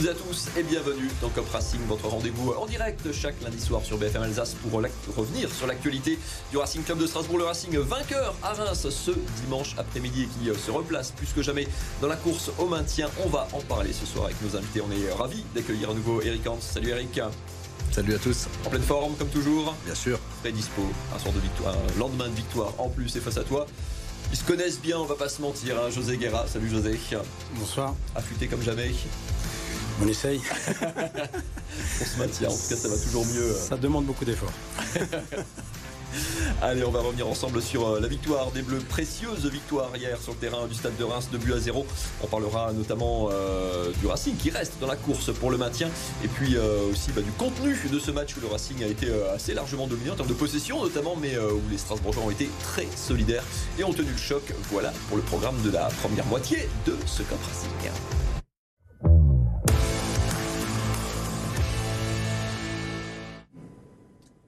toutes et à tous et bienvenue dans Cop Racing, votre rendez-vous en direct chaque lundi soir sur BFM Alsace pour revenir sur l'actualité du Racing Club de Strasbourg. Le Racing vainqueur à Reims ce dimanche après-midi et qui euh, se replace plus que jamais dans la course au maintien. On va en parler ce soir avec nos invités. On est ravis d'accueillir à nouveau Eric Hans. Salut Eric. Salut à tous. En pleine forme comme toujours. Bien sûr. Très dispo. Un soir de victoire, un lendemain de victoire en plus et face à toi. Ils se connaissent bien, on va pas se mentir. Hein. José Guerra, salut José. Bonsoir. Affûté comme jamais. On essaye. on se maintient, en tout cas ça va toujours mieux. Ça demande beaucoup d'efforts. Allez, on va revenir ensemble sur euh, la victoire des Bleus, précieuse victoire hier sur le terrain du stade de Reims, de but à zéro. On parlera notamment euh, du Racing qui reste dans la course pour le maintien et puis euh, aussi bah, du contenu de ce match où le Racing a été assez largement dominé en termes de possession notamment, mais où les Strasbourgeois ont été très solidaires et ont tenu le choc. Voilà pour le programme de la première moitié de ce Cup Racing.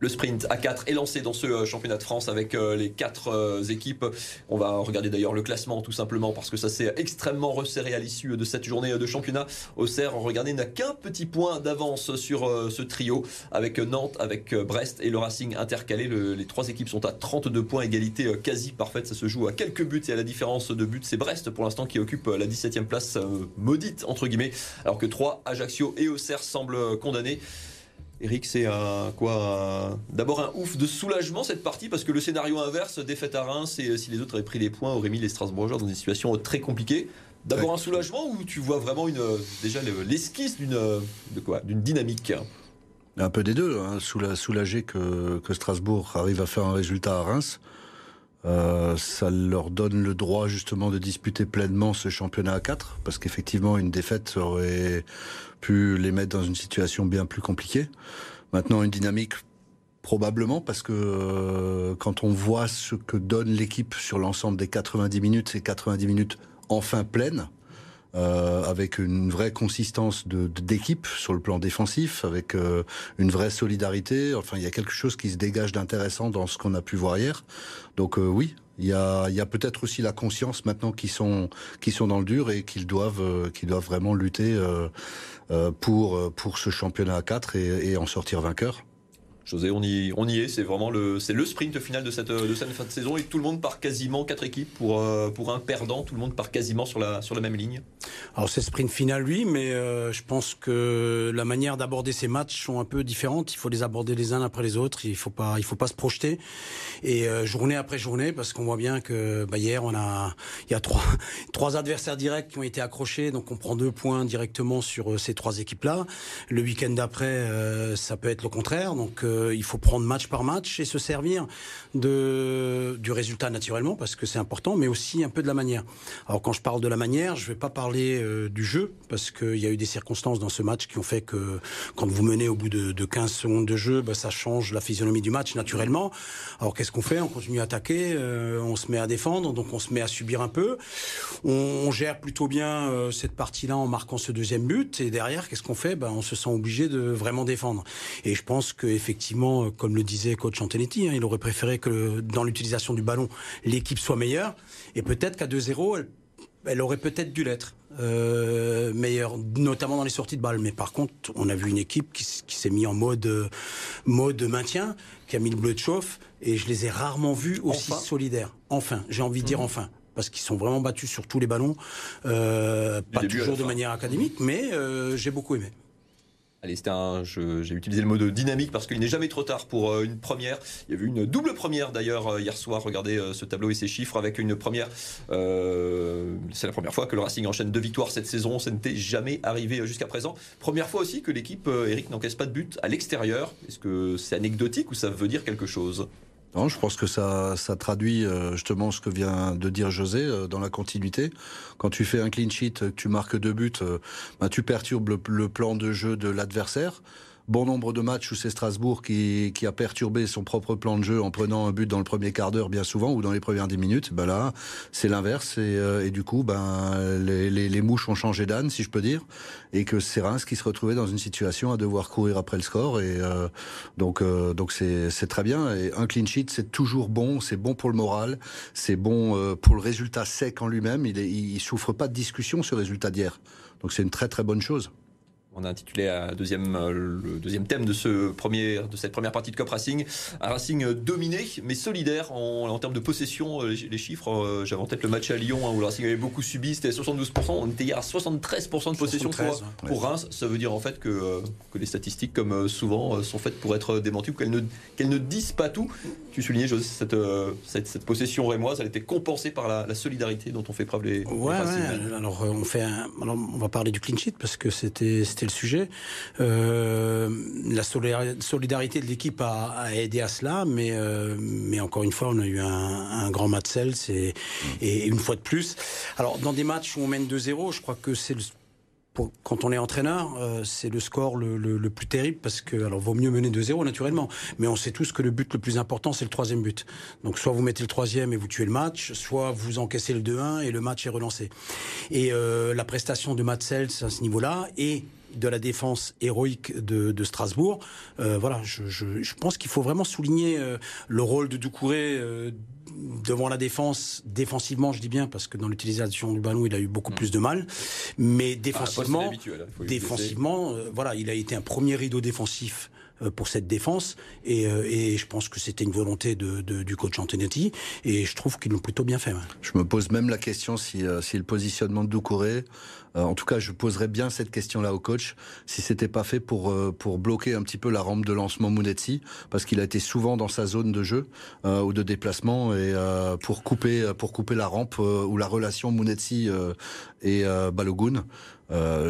Le sprint à 4 est lancé dans ce euh, championnat de France avec euh, les quatre euh, équipes. On va regarder d'ailleurs le classement tout simplement parce que ça s'est extrêmement resserré à l'issue de cette journée de championnat. Auxerre, regardez, n'a qu'un petit point d'avance sur ce trio avec Nantes, avec Brest et le Racing intercalé. les trois équipes sont à 32 points, égalité quasi parfaite. Ça se joue à quelques buts et à la différence de buts, c'est Brest pour l'instant qui occupe la 17e place maudite entre guillemets, alors que 3, Ajaccio et Auxerre semblent condamnés. Eric, c'est un quoi D'abord un ouf de soulagement cette partie parce que le scénario inverse, défaite à Reims et si les autres avaient pris les points, auraient mis les Strasbourgeois dans une situation très compliquée. D'abord un soulagement ou tu vois vraiment une déjà l'esquisse d'une de quoi d'une dynamique? Un peu des deux. Hein. Soulager que, que Strasbourg arrive à faire un résultat à Reims. Euh, ça leur donne le droit justement de disputer pleinement ce championnat à 4 parce qu'effectivement une défaite aurait pu les mettre dans une situation bien plus compliquée. Maintenant une dynamique probablement parce que euh, quand on voit ce que donne l'équipe sur l'ensemble des 90 minutes, c'est 90 minutes enfin pleines, euh, avec une vraie consistance de, d'équipe sur le plan défensif, avec euh, une vraie solidarité. Enfin, il y a quelque chose qui se dégage d'intéressant dans ce qu'on a pu voir hier. Donc euh, oui, il y a, y a peut-être aussi la conscience maintenant qu'ils sont, qui sont dans le dur et qu'ils doivent, qu'ils doivent vraiment lutter pour, pour ce championnat à 4 et, et en sortir vainqueur. José, on y, est. C'est vraiment le, le sprint final de cette, de cette fin de saison et tout le monde part quasiment quatre équipes pour, euh, pour un perdant. Tout le monde part quasiment sur la, sur la même ligne. Alors c'est sprint final, oui, mais euh, je pense que la manière d'aborder ces matchs sont un peu différentes. Il faut les aborder les uns après les autres. Il faut pas, faut pas se projeter. Et euh, journée après journée, parce qu'on voit bien que bah, hier on a, il y a trois, trois adversaires directs qui ont été accrochés, donc on prend deux points directement sur ces trois équipes-là. Le week-end d'après, ça peut être le contraire. Donc il faut prendre match par match et se servir du résultat naturellement, parce que c'est important, mais aussi un peu de la manière. Alors quand je parle de la manière, je ne vais pas parler euh, du jeu, parce qu'il y a eu des circonstances dans ce match qui ont fait que quand vous menez au bout de, de 15 secondes de jeu, bah, ça change la physionomie du match naturellement. Alors qu'est-ce qu'on fait? On continue à attaquer, euh, on se met à défendre, donc on se met à subir un peu. On, gère plutôt bien euh, cette partie-là en marquant ce deuxième but, et derrière, qu'est-ce qu'on fait? Bah, On se sent obligé de vraiment défendre. Et je pense qu'effectivement, effectivement, comme le disait coach Antonetti, hein, il aurait préféré que dans l'utilisation du ballon, l'équipe soit meilleure. Et peut-être qu'à 2-0, elle, aurait peut-être dû l'être. Euh, meilleure, notamment dans les sorties de balles. Mais par contre, on a vu une équipe qui, s'est mise en mode, mode maintien, qui a mis le bleu de chauffe, et je les ai rarement vus aussi solidaires. Enfin, j'ai envie de dire mmh. enfin parce qu'ils sont vraiment battus sur tous les ballons, euh, pas toujours de manière académique, mais euh, j'ai beaucoup aimé. Allez, c'était un, j'ai utilisé le mot de dynamique parce qu'il n'est jamais trop tard pour euh, une première. Il y a eu une double première d'ailleurs euh, hier soir. Regardez euh, ce tableau et ces chiffres avec une première. c'est la première fois que le Racing enchaîne deux victoires cette saison. Ça n'était jamais arrivé jusqu'à présent. Première fois aussi que l'équipe Eric n'encaisse pas de but à l'extérieur. Est-ce que c'est anecdotique ou ça veut dire quelque chose? Non, je pense que ça, ça traduit euh, justement ce que vient de dire José euh, dans la continuité. Quand tu fais un clean sheet, que tu marques deux buts, euh, bah, tu perturbes le, plan de jeu de l'adversaire bon nombre de matchs où c'est Strasbourg qui, qui, a perturbé son propre plan de jeu en prenant un but dans le premier quart d'heure bien souvent ou dans les premières dix minutes. Ben là, c'est l'inverse et, euh, du coup, ben les, mouches ont changé d'âne, si je peux dire, et que c'est Reims qui se retrouvait dans une situation à devoir courir après le score et euh, donc euh, donc c'est très bien. Et un clean sheet, c'est toujours bon, c'est bon pour le moral, c'est bon pour le résultat sec en lui-même. Il, il souffre pas de discussion le résultat d'hier, donc c'est une très très bonne chose. On a intitulé deuxième, euh, le deuxième thème de, ce premier, de cette première partie de Cop Racing. Un Racing dominé, mais solidaire en, en termes de possession. Euh, les, chiffres, euh, j'avais en tête le match à Lyon, hein, où le Racing avait beaucoup subi, c'était 72%. On était hier à 73% de possession pour, pour, Reims. Ça veut dire en fait que, que les statistiques, comme souvent, sont faites pour être démenties ou qu'elles ne, qu'elles ne disent pas tout. Tu soulignais, José, cette, cette, cette, possession rémoise, elle était compensée par la, solidarité dont on fait preuve les. Ouais, ouais alors on, fait alors, on va parler du clean sheet parce que c'était le sujet. Euh, la solidarité de l'équipe a, aidé à cela, mais, euh, mais encore une fois, on a eu un, grand match et, une fois de plus. Alors, dans des matchs où on mène 2-0, je crois que c'est le quand on est entraîneur, euh, c'est le score le, plus terrible parce que, alors, vaut mieux mener 2-0 naturellement, mais on sait tous que le but le plus important, c'est le troisième but. Donc, soit vous mettez le troisième et vous tuez le match, soit vous encaissez le 2-1 et le match est relancé. Et la prestation de Matsels à ce niveau-là et de la défense héroïque de, Strasbourg. Euh, voilà, je, pense qu'il faut vraiment souligner euh, le rôle de Doucouré euh, devant la défense, défensivement, je dis bien, parce que dans l'utilisation du ballon, il a eu beaucoup mm. plus de mal. Mais défensivement, hein, défensivement, voilà, il a été un premier rideau défensif pour cette défense et, je pense que c'était une volonté du coach Antonetti et je trouve qu'ils l'ont plutôt bien fait. Je me pose même la question si, si le positionnement de Doucouré euh, en tout cas, je poserais bien cette question-là au coach, si c'était pas fait pour euh, bloquer un petit peu la rampe de lancement Mounetzi, parce qu'il a été souvent dans sa zone de jeu euh, ou de déplacement et pour couper pour couper la rampe ou la relation Mounetzi et Balogun,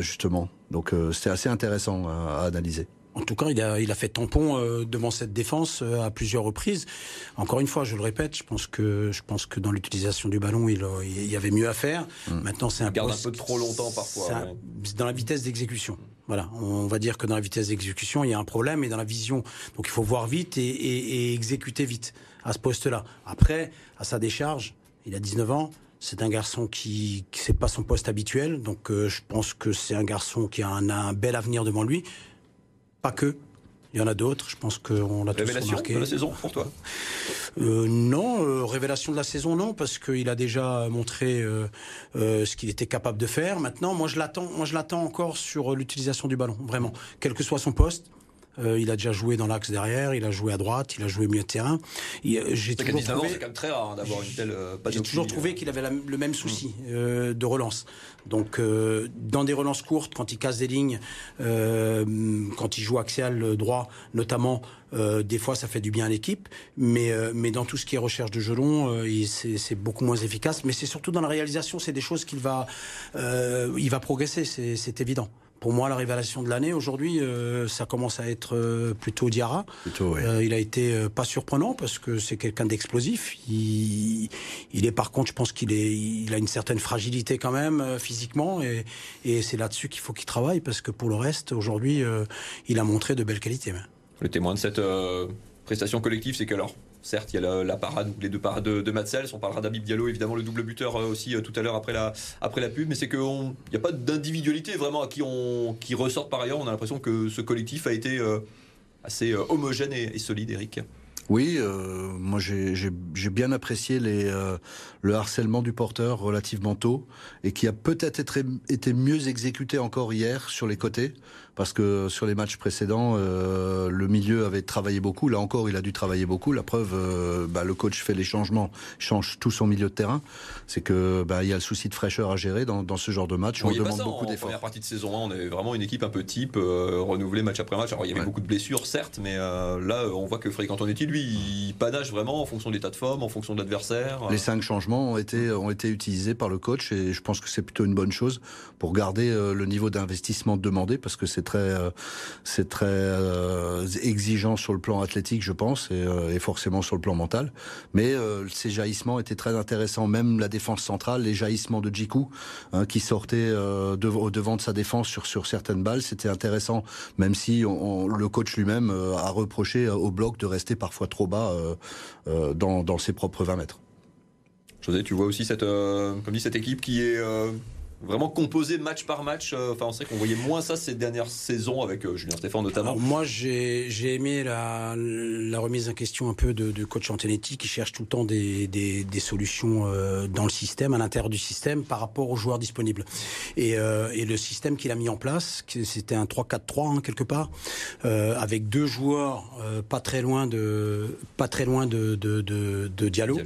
justement. Donc c'était assez intéressant à analyser. En tout cas, il a, il a fait tampon euh, devant cette défense euh, à plusieurs reprises. Encore une fois, je le répète, je pense que, je pense que dans l'utilisation du ballon, il, il, y avait mieux à faire. Mmh. Maintenant, c'est un garde un peu trop longtemps parfois. C'est dans la vitesse d'exécution. Voilà, on va dire que dans la vitesse d'exécution, il y a un problème, et dans la vision, donc il faut voir vite et, et, et exécuter vite à ce poste-là. Après, à sa décharge, il a 19 ans. C'est un garçon qui, qui c'est pas son poste habituel, donc euh, je pense que c'est un garçon qui a un, un bel avenir devant lui. Pas que. Il y en a d'autres, je pense qu'on l'a tous remarqué. de la saison pour toi euh, Non, euh, révélation de la saison non, parce qu'il a déjà montré euh, ce qu'il était capable de faire. Maintenant, moi je l'attends, moi je l'attends encore sur l'utilisation du ballon, vraiment, quel que soit son poste. Euh, il a déjà joué dans l'axe derrière, il a joué à droite, il a joué milieu de terrain. Euh, j'ai toujours trouvé, c'est quand même très rare hein, d'avoir une telle. Euh, j'ai toujours trouvé qu'il avait le même souci mm. de relance. Donc, dans des relances courtes, quand il casse des lignes, quand il joue axial droit, notamment, des fois, ça fait du bien à l'équipe. Mais, mais dans tout ce qui est recherche de gelon, c'est beaucoup moins efficace. Mais c'est surtout dans la réalisation, c'est des choses qu'il va, il va progresser, c'est évident pour moi, la révélation de l'année aujourd'hui, euh, ça commence à être euh, plutôt Diarra. Euh, il a été pas surprenant parce que c'est quelqu'un d'explosif. Il, est par contre, je pense qu'il est, il a une certaine fragilité quand même physiquement et, et c'est là-dessus qu'il faut qu'il travaille parce que pour le reste, aujourd'hui, il a montré de belles qualités. Le témoin de cette prestation collective, c'est qu'alors Certes, il y a la, parade, les deux parades de, de Matsels. On parlera d'Abib Diallo, évidemment, le double buteur euh, aussi euh, tout à l'heure après la, après la pub. Mais c'est qu'il n'y a pas d'individualité vraiment à qui, on, qui ressort par ailleurs. On a l'impression que ce collectif a été euh, assez homogène et, solide, Eric. Oui, moi j'ai bien apprécié les, le harcèlement du porteur relativement tôt et qui a peut-être été mieux exécuté encore hier sur les côtés parce que sur les matchs précédents, euh, le milieu avait travaillé beaucoup. Là encore, il a dû travailler beaucoup. La preuve, euh, bah, le coach fait les changements, change tout son milieu de terrain. C'est que bah, il y a le souci de fraîcheur à gérer dans, dans ce genre de match. On, demande beaucoup d'efforts. En première partie de saison, on est vraiment une équipe un peu type, euh, renouvelée match après match. Alors il y avait beaucoup de blessures, certes, mais là, on voit que Frédéric Antonetti, lui, il panache vraiment en fonction de l'état de forme, en fonction de l'adversaire. Les cinq changements ont été utilisés par le coach et je pense que c'est plutôt une bonne chose pour garder le niveau d'investissement demandé parce que c'est très, euh, euh, exigeant sur le plan athlétique, je pense, et, euh, forcément sur le plan mental. Mais ces jaillissements étaient très intéressants. Même la défense centrale, les jaillissements de Djikou, hein, qui sortait de, devant de sa défense sur, certaines balles, c'était intéressant. Même si le coach lui-même a reproché au bloc de rester parfois trop bas dans, ses propres 20 mètres. José, tu vois aussi cette, comme dit, cette équipe qui est vraiment composé match par match. Euh, enfin, on sait qu'on voyait moins ça ces dernières saisons avec euh, Julien Stéphane notamment. moi, j'ai aimé la, la, remise en question un peu de, de, coach Antonetti qui cherche tout le temps des, des, des solutions euh, dans le système, à l'intérieur du système, par rapport aux joueurs disponibles. Et, et le système qu'il a mis en place, c'était un 3-4-3 hein, quelque part, avec deux joueurs pas très loin de pas très loin de, de, de, de Diallo,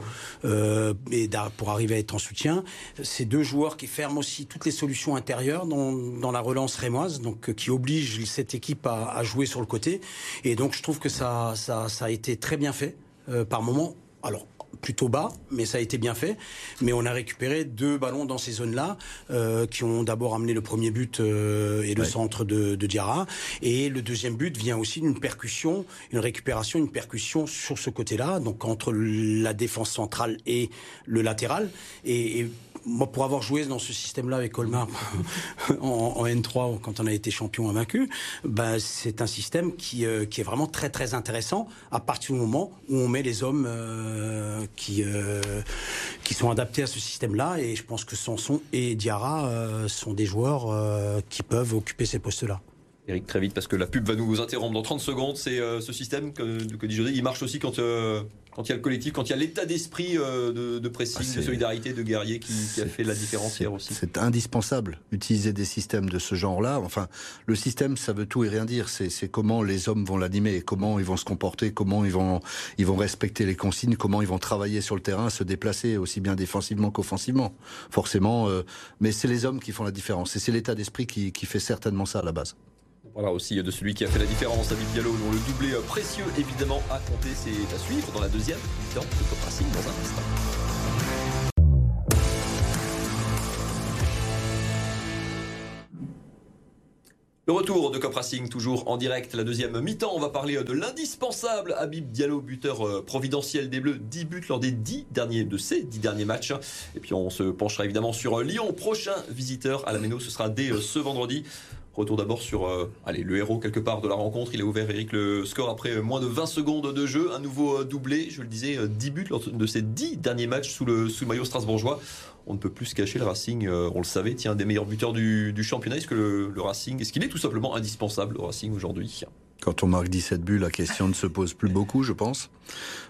et pour arriver à être en soutien. Ces deux joueurs qui ferment aussi toutes les solutions intérieures dans, dans la relance rémoise, donc euh, qui oblige cette équipe à, à, jouer sur le côté. Et donc je trouve que ça, ça, ça a été très bien fait euh, par moment. Alors plutôt bas, mais ça a été bien fait. Mais on a récupéré deux ballons dans ces zones-là, euh, qui ont d'abord amené le premier but euh, et le centre de, de Diarra. Et le deuxième but vient aussi d'une percussion, une récupération, une percussion sur ce côté-là, donc entre la défense centrale et le latéral. Et, et moi, pour avoir joué dans ce système-là avec Colmar en, N3 quand on a été champion invaincu, ben, c'est un système qui, euh, qui est vraiment très très intéressant à partir du moment où on met les hommes euh, qui, euh, qui sont adaptés à ce système-là. Et je pense que Sanson et Diarra sont des joueurs qui peuvent occuper ces postes-là. Eric, très vite, parce que la pub va nous interrompre dans 30 secondes. C'est ce système que, que, dit il marche aussi quand quand il y a le collectif, quand il y a l'état d'esprit euh, de, de, pressing, ah, de solidarité, de guerrier qui, qui a fait la différence hier aussi. C'est indispensable, utiliser des systèmes de ce genre-là. Enfin, le système, ça veut tout et rien dire. C'est comment les hommes vont l'animer, comment ils vont se comporter, comment ils vont, ils vont respecter les consignes, comment ils vont travailler sur le terrain, se déplacer aussi bien défensivement qu'offensivement. Forcément, euh, mais c'est les hommes qui font la différence. Et c'est l'état d'esprit qui, qui fait certainement ça à la base. Voilà aussi de celui qui a fait la différence, David Diallo, dont le doublé précieux évidemment à compter, c'est à suivre dans la deuxième mi-temps de Cop Racing dans un instant. Le retour de Cop Racing, toujours en direct, la deuxième mi-temps. On va parler de l'indispensable Habib Diallo, buteur euh, providentiel des Bleus. 10 buts lors des 10 derniers de ces 10 derniers matchs. Et puis on se penchera évidemment sur Lyon. Prochain visiteur à la Méno, ce sera dès euh, ce vendredi. Retour d'abord sur euh, allez, le héros quelque part de la rencontre. Il a ouvert Eric le score après moins de 20 secondes de jeu. Un nouveau euh, doublé, je le disais, 10 euh, buts lors de ces 10 derniers matchs sous le, sous maillot strasbourgeois. On ne peut plus se cacher, le Racing, on le savait, tient un des meilleurs buteurs du, championnat. Est-ce que le, Racing, est-ce qu'il est tout simplement indispensable, le Racing, aujourd'hui? Quand on marque 17 buts, la question ne se pose plus beaucoup, je pense.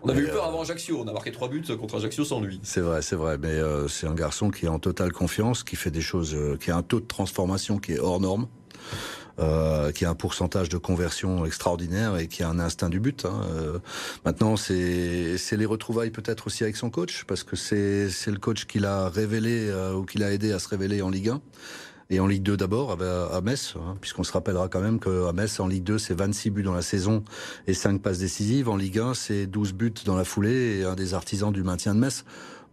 On avait eu peur avant Ajaccio, on a marqué 3 buts contre Ajaccio sans lui. C'est vrai, c'est vrai, mais c'est un garçon qui est en totale confiance, qui fait des choses, qui a un taux de transformation qui est hors norme. Euh, qui a un pourcentage de conversion extraordinaire et qui a un instinct du but. Hein. Euh, maintenant, c'est les retrouvailles peut-être aussi avec son coach, parce que c'est le coach qui l'a révélé euh, ou qui l'a aidé à se révéler en Ligue 1 et en Ligue 2 d'abord à Metz, hein, puisqu'on se rappellera quand même qu'à Metz, en Ligue 2, c'est 26 buts dans la saison et 5 passes décisives. En Ligue 1, c'est 12 buts dans la foulée et un des artisans du maintien de Metz.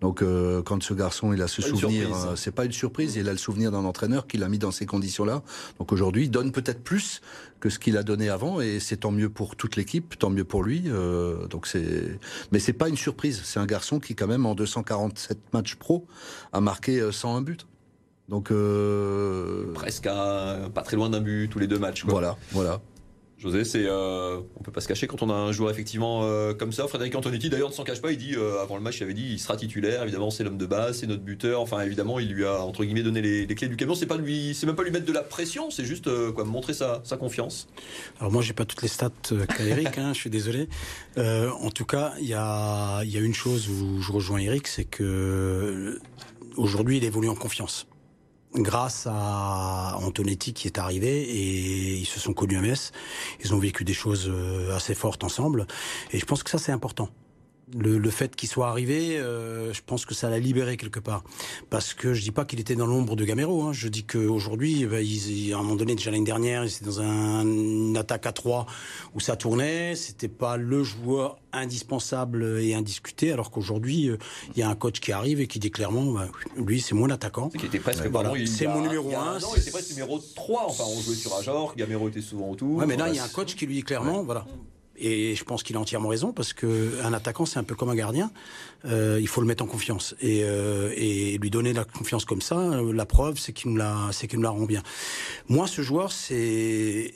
Donc euh, quand ce garçon il a ce souvenir, euh, c'est pas une surprise, il a le souvenir d'un entraîneur qui l'a mis dans ces conditions-là. Donc aujourd'hui, il donne peut-être plus que ce qu'il a donné avant et c'est tant mieux pour toute l'équipe, tant mieux pour lui. Euh, donc c'est, mais c'est pas une surprise. C'est un garçon qui quand même en 247 matchs pro a marqué 101 buts. Donc presque pas très loin d'un but tous les deux matchs. Voilà, voilà. José, c'est, euh, on peut pas se cacher quand on a un joueur effectivement euh, comme ça. Frédéric Antonetti, d'ailleurs, ne s'en cache pas. Il dit euh, avant le match, il avait dit, il sera titulaire. Évidemment, c'est l'homme de base, c'est notre buteur. Enfin, évidemment, il lui a entre guillemets donné les, clés du camion. C'est pas lui, c'est même pas lui mettre de la pression. C'est juste quoi, montrer sa, confiance. Alors moi, j'ai pas toutes les stats qu'a Eric. hein, je suis désolé. en tout cas, il y a, y a une chose où je rejoins Eric, c'est que aujourd'hui, il évolue en confiance grâce à Antonetti qui est arrivé et ils se sont connus à Metz. Ils ont vécu des choses euh, assez fortes ensemble et je pense que ça c'est important le, le, fait qu'il soit arrivé, euh, je pense que ça l'a libéré quelque part. Parce que je dis pas qu'il était dans l'ombre de Gamero. Hein. Je dis qu'aujourd'hui, bah, à un moment donné, déjà l'année dernière, il était dans un, une attaque à trois où ça tournait. C'était pas le joueur indispensable et indiscuté. Alors qu'aujourd'hui, euh, il y a un coach qui arrive et qui dit clairement, bah, lui, c'est mon attaquant. C'est était presque, voilà. c'est mon numéro un. il était presque numéro 3. Enfin, on jouait sur Ajor, Gamero était souvent autour. Ouais, mais là, il y a un coach qui lui dit clairement, voilà et je pense qu'il a entièrement raison parce que un attaquant c'est un peu comme un gardien. Euh, il faut le mettre en confiance et, euh, et lui donner la confiance comme ça. La preuve c'est qu'il nous la c'est qu'il nous la rend bien. Moi ce joueur c'est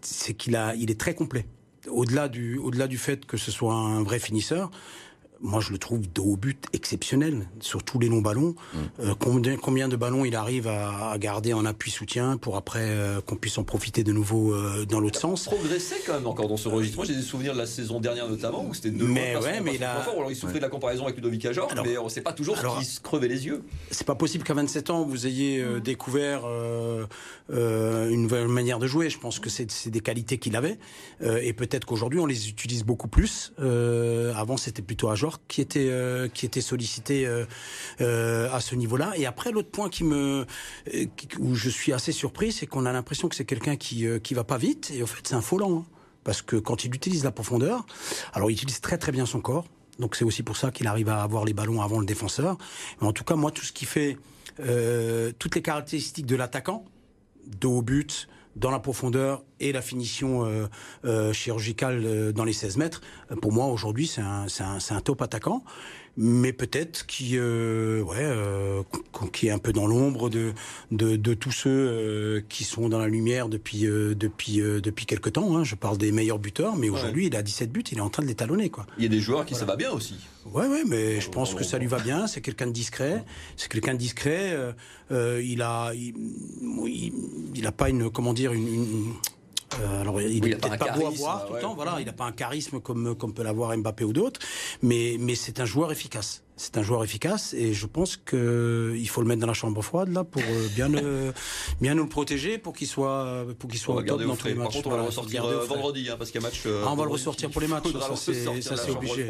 c'est qu'il a il est très complet. Au-delà du au-delà du fait que ce soit un vrai finisseur, moi je le trouve de haut but exceptionnel sur tous les longs ballons. Mm. Euh, combien, combien, de ballons il arrive à, garder en appui soutien pour après euh, qu'on puisse en profiter de nouveau euh, dans l'autre sens? Progressé quand même encore dans ce registre. Moi j'ai des souvenirs de la saison dernière notamment où c'était deux mais ouais, mais il, a... il souffrait de la comparaison avec Ludovic Ajor, mais on ne sait pas toujours alors, qui se crevait les yeux. C'est pas possible qu'à 27 ans vous ayez mm. découvert une nouvelle manière de jouer. Je pense que c'est des qualités qu'il avait et peut-être qu'aujourd'hui on les utilise beaucoup plus. avant c'était plutôt Ajor qui était euh, qui sollicité euh, euh, à ce niveau-là. Et après, l'autre point qui me où je suis assez surpris, c'est qu'on a l'impression que c'est quelqu'un qui qui va pas vite. Et au fait, c'est un faux lent. Hein. parce que quand il utilise la profondeur, alors il utilise très très bien son corps. Donc c'est aussi pour ça qu'il arrive à avoir les ballons avant le défenseur. Mais en tout cas, moi, tout ce qui fait toutes les caractéristiques de l'attaquant, dos au but, dans la profondeur et la finition euh, euh, chirurgicale euh, dans les 16 mètres, pour moi aujourd'hui c'est un, un, un, top attaquant mais peut-être qui, euh, ouais, euh, qui est un peu dans l'ombre de, de, de, tous ceux euh, qui sont dans la lumière depuis depuis depuis quelque temps. Hein. Je parle des meilleurs buteurs, mais aujourd'hui il a 17 buts, il est en train de l'étalonner quoi. Il y a des joueurs qui ça va bien aussi. Ouais, ouais, mais je pense que ça lui va bien. C'est quelqu'un de discret. C'est quelqu'un de discret. il a, il, il, a pas une, comment dire, une, une euh, alors, il n'est peut-être pas, beau à voir tout le temps, voilà, il n'a pas un charisme comme, comme peut l'avoir Mbappé ou d'autres, mais, mais c'est un joueur efficace c'est un joueur efficace et je pense qu'il faut le mettre dans la chambre froide là pour euh, bien le, bien nous le protéger pour qu'il soit pour qu'il soit au top dans tous les matchs. Par contre, on va le ressortir euh, vendredi hein, parce qu'il y a match. Euh, ah, on va le ressortir pour les matchs. Ça c'est obligé.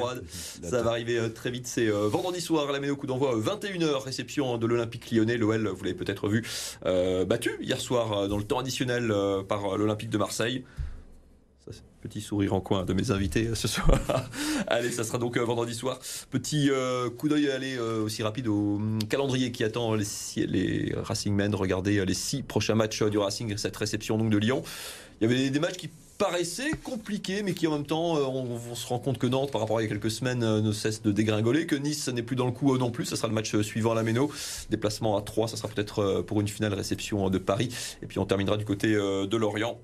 Ça va arriver très vite. C'est vendredi soir la Méno coup d'envoi 21h réception de l'Olympique Lyonnais. L'OL, vous l'avez peut-être vu, battu hier soir dans le temps additionnel par l'Olympique de Marseille. Petit sourire en coin de mes invités ce soir. allez, ça sera donc euh, vendredi soir. Petit euh, coup d'œil aller euh, aussi rapide au hum, calendrier qui attend les, Racing Men. Regardez les six prochains matchs du Racing, cette réception donc de Lyon. Il y avait des matchs qui paraissaient compliqués, mais qui en même temps, on, se rend compte que Nantes, par rapport à il y a quelques semaines, ne cesse de dégringoler, que Nice n'est plus dans le coup non plus. Ça sera le match suivant à la Méno. Déplacement à 3, ça sera peut-être pour une finale réception de Paris. Et puis on terminera du côté de Lorient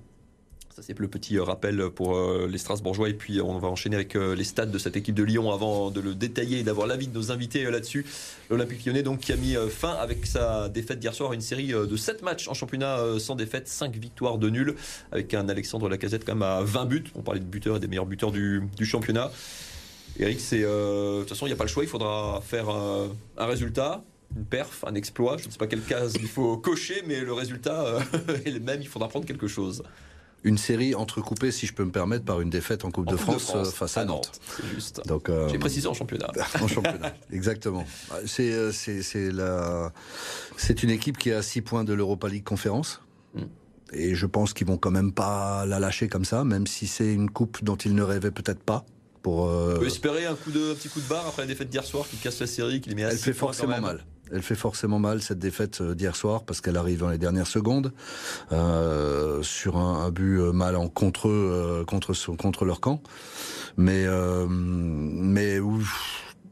c'est le petit euh, rappel pour euh, les Strasbourgeois. Et puis on va enchaîner avec euh, les stades de cette équipe de Lyon avant de le détailler et d'avoir l'avis de nos invités là-dessus. L'Olympique lyonnais donc qui a mis fin avec sa défaite d'hier soir à une série de 7 matchs en championnat sans défaite, 5 victoires de nul avec un Alexandre Lacazette quand même à 20 buts. On parlait de buteurs et des meilleurs buteurs du, championnat. Eric, c'est de toute façon il n'y a pas le choix, il faudra faire un résultat une perf, un exploit. Je ne sais pas quelle case il faut cocher, mais le résultat est le même. Il faudra prendre quelque chose une série entrecoupée, si je peux me permettre, par une défaite en Coupe, de, France, euh, face à, Nantes. C'est juste. Donc, euh, J'ai précisé en championnat. en championnat, exactement. C'est euh, c'est la c'est une équipe qui est à 6 points de l'Europa League Conférence. Hmm. Et je pense qu'ils vont quand même pas la lâcher comme ça, même si c'est une coupe dont ils ne rêvaient peut-être pas. Pour, On peut espérer un, coup de, un petit coup de barre après la défaite d'hier soir qui casse la série, qui les met à Elle fait forcément mal. Elle fait forcément mal cette défaite euh, d'hier soir parce qu'elle arrive dans les dernières secondes euh, sur un, un, but euh, mal en contre contre contre leur camp. Mais mais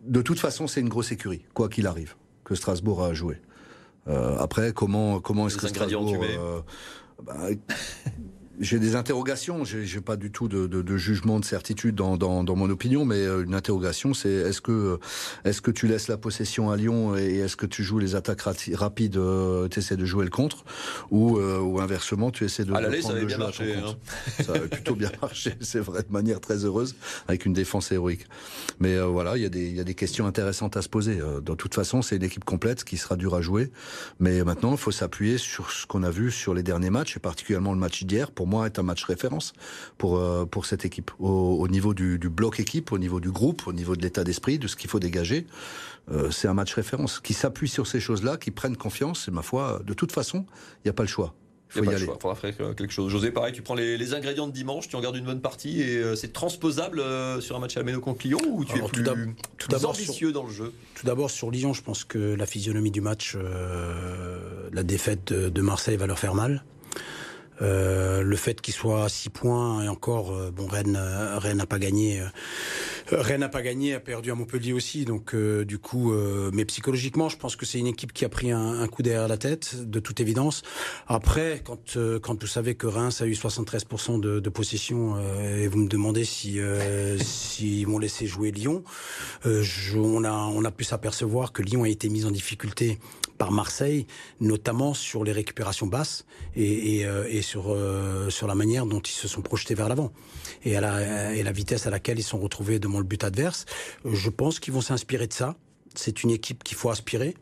de toute façon, c'est une grosse écurie, quoi qu'il arrive, que Strasbourg a joué. après, comment comment est-ce que Strasbourg bah, j'ai des interrogations. J'ai pas du tout de, de, de, jugement de certitude dans, dans, dans, mon opinion, mais euh, une interrogation, c'est est-ce que est-ce que tu laisses la possession à Lyon et est-ce que tu joues les attaques rapides, euh, tu essaies de jouer le contre, ou, euh, ou inversement, tu essaies de, à prendre le jeu marché, à ton compte. Hein. Ça avait plutôt bien marché, c'est vrai, de manière très heureuse, avec une défense héroïque. Mais euh, voilà, il y a des il y a des questions intéressantes à se poser. De toute façon, c'est une équipe complète qui sera dure à jouer, mais maintenant, il faut s'appuyer sur ce qu'on a vu sur les derniers matchs, et particulièrement le match d'hier. Pour moi, est un match référence pour euh, pour cette équipe. Au, niveau du, bloc équipe, au niveau du groupe, au niveau de l'état d'esprit, de ce qu'il faut dégager, euh, c'est un match référence qui s'appuie sur ces choses-là, qui prennent confiance. Et ma foi, de toute façon, il n'y a pas le choix. Il faut y, aller. Il faudra faire quelque chose. José, pareil, tu prends les, ingrédients de dimanche, tu en gardes une bonne partie et euh, c'est transposable sur un match à la contre Lyon ou tu es plus, tout ambitieux dans le jeu? Tout d'abord sur Lyon, je pense que la physionomie du match, la défaite de Marseille va leur faire mal. Euh, le fait qu'il soit à 6 points et encore, euh, bon, Rennes, euh, Rennes n'a pas gagné Rennes n'a pas gagné, a perdu à Montpellier aussi. Donc, du coup, mais psychologiquement, je pense que c'est une équipe qui a pris un, coup derrière la tête, de toute évidence. Après, quand, quand vous savez que Reims a eu 73% de, de possession et vous me demandez si s'ils vont laisser jouer Lyon, on a on a pu s'apercevoir que Lyon a été mis en difficulté par Marseille, notamment sur les récupérations basses et, et, sur sur la manière dont ils se sont projetés vers l'avant et la, et la vitesse à laquelle ils sont retrouvés devant le but adverse. Je pense qu'ils vont s'inspirer de ça. C'est une équipe qu'il faut aspirer.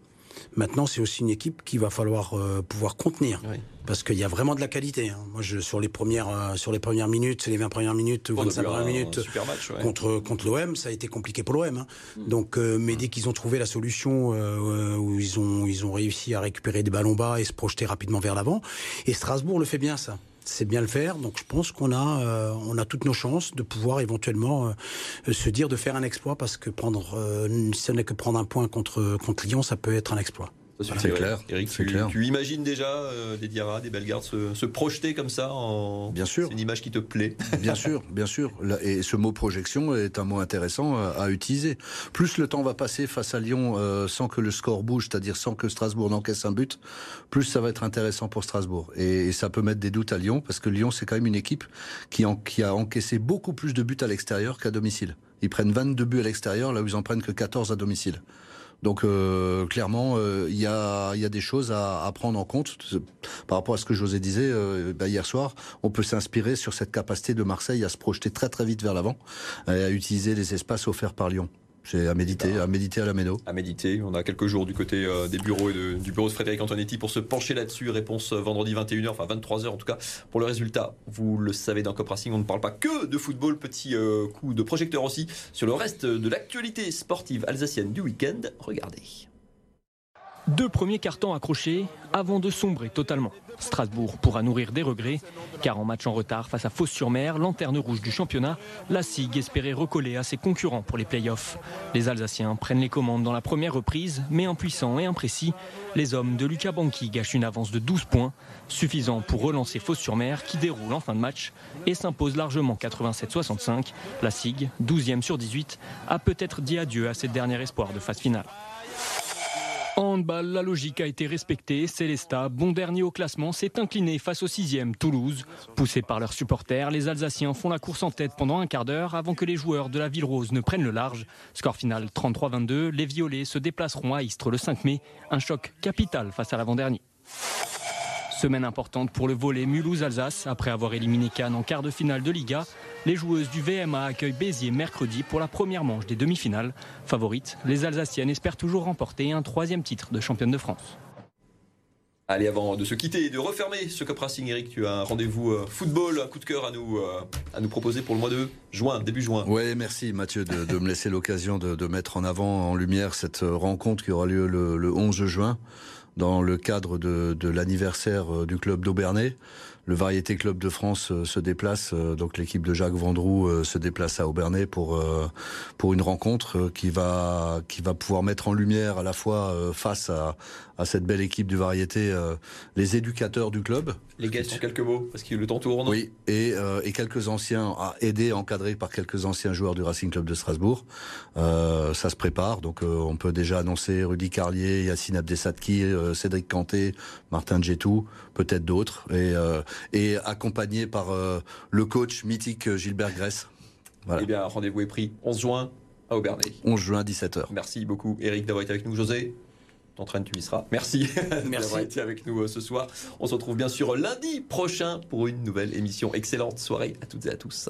Maintenant, c'est aussi une équipe qu'il va falloir euh, pouvoir contenir. Parce qu'il y a vraiment de la qualité. Hein. Moi, je, sur les premières, euh, sur les premières minutes, les 20 premières minutes, ou 25 premières minutes contre contre l'OM, ça a été compliqué pour l'OM. Hein. Mm. Donc, euh, mais dès qu'ils ont trouvé la solution où ils ont ils ont réussi à récupérer des ballons bas et se projeter rapidement vers l'avant, et Strasbourg le fait bien ça c'est bien le faire. Donc je pense qu'on a, euh, on a toutes nos chances de pouvoir éventuellement euh, se dire de faire un exploit parce que prendre, euh, ce n'est que prendre un point contre, contre Lyon, ça peut être un exploit. C'est clair. Eric, tu, clair. tu, imagines déjà euh, des Diarra, des Bellegarde se, se, projeter comme ça en... Bien sûr. C'est une image qui te plaît. Bien sûr, bien sûr. Et ce mot projection est un mot intéressant à, utiliser. Plus le temps va passer face à Lyon euh, sans que le score bouge, c'est-à-dire sans que Strasbourg n'encaisse un but, plus ça va être intéressant pour Strasbourg. Et, ça peut mettre des doutes à Lyon parce que Lyon, c'est quand même une équipe qui, en, qui a encaissé beaucoup plus de buts à l'extérieur qu'à domicile. Ils prennent 22 buts à l'extérieur là où ils en prennent que 14 à domicile. Donc euh, clairement, euh, il y, a, des choses à, à, prendre en compte. Par rapport à ce que José disait euh, bah, hier soir, on peut s'inspirer sur cette capacité de Marseille à se projeter très très vite vers l'avant et à utiliser les espaces offerts par Lyon. C'est à méditer, à méditer à la méno. À méditer. On a quelques jours du côté euh, des bureaux et du bureau de Frédéric Antonetti pour se pencher là-dessus. Réponse euh, vendredi 21h, enfin 23h en tout cas, pour le résultat. Vous le savez, dans Cop Racing, on ne parle pas que de football. Petit euh, coup de projecteur aussi sur le reste de l'actualité sportive alsacienne du week-end. Regardez. Deux premiers cartons accrochés avant de sombrer totalement. Strasbourg pourra nourrir des regrets, car en match en retard face à Fos-sur-Mer, lanterne rouge du championnat, la SIG espérait recoller à ses concurrents pour les playoffs. Les Alsaciens prennent les commandes dans la première reprise, mais impuissants et imprécis, les hommes de Lucas Banqui gâchent une avance de 12 points, suffisant pour relancer Fos-sur-Mer qui déroule en fin de match et s'impose largement 87-65. La SIG, 12e sur 18, a peut-être dit adieu à ses derniers espoirs de phase finale. En handball, la logique a été respectée. Célesta, bon dernier au classement, s'est incliné face au sixième Toulouse. Poussés par leurs supporters, les Alsaciens font la course en tête pendant un quart d'heure avant que les joueurs de la Ville Rose ne prennent le large. Score final 33-22. Les Violets se déplaceront à Istres le 5 mai. Un choc capital face à l'avant-dernier. Semaine importante pour le volet Mulhouse-Alsace. Après avoir éliminé Cannes en quart de finale de Liga, les joueuses du VMA accueillent Béziers mercredi pour la première manche des demi-finales. Favorites, les Alsaciennes espèrent toujours remporter un troisième titre de championne de France. Allez, avant de se quitter et de refermer ce Cup Racing, Eric, tu as un rendez-vous euh, football, un coup de cœur à nous, euh, à nous proposer pour le mois de juin, début juin. Oui, merci Mathieu de, me laisser l'occasion de, mettre en avant, en lumière, cette rencontre qui aura lieu le, le 11 juin dans le cadre de, de l'anniversaire euh, du club d'Aubernay. Le Variété Club de France euh, se déplace, euh, donc l'équipe de Jacques Vendroux se déplace à Aubernay pour pour une rencontre qui va qui va pouvoir mettre en lumière à la fois face à, à cette belle équipe du Variété les éducateurs du club. Les gars, sur quelques mots, parce que le temps tourne. Oui, et, et quelques anciens, aidés, encadrés par quelques anciens joueurs du Racing Club de Strasbourg. ça se prépare, donc on peut déjà annoncer Rudy Carlier, Yacine Abdessatki, Cédric Canté, Martin Djetou, peut-être d'autres, et, euh, et accompagné par euh, le coach mythique Gilbert Grèce. Voilà. Eh bien, rendez-vous est pris 11 juin à Aubernay. 11 juin, 17h. Merci beaucoup, Eric, d'avoir été avec nous. José T'entraînes, tu y seras. Merci, d'avoir été avec nous euh, ce soir. On se retrouve bien sûr lundi prochain pour une nouvelle émission. Excellente soirée à toutes et à tous.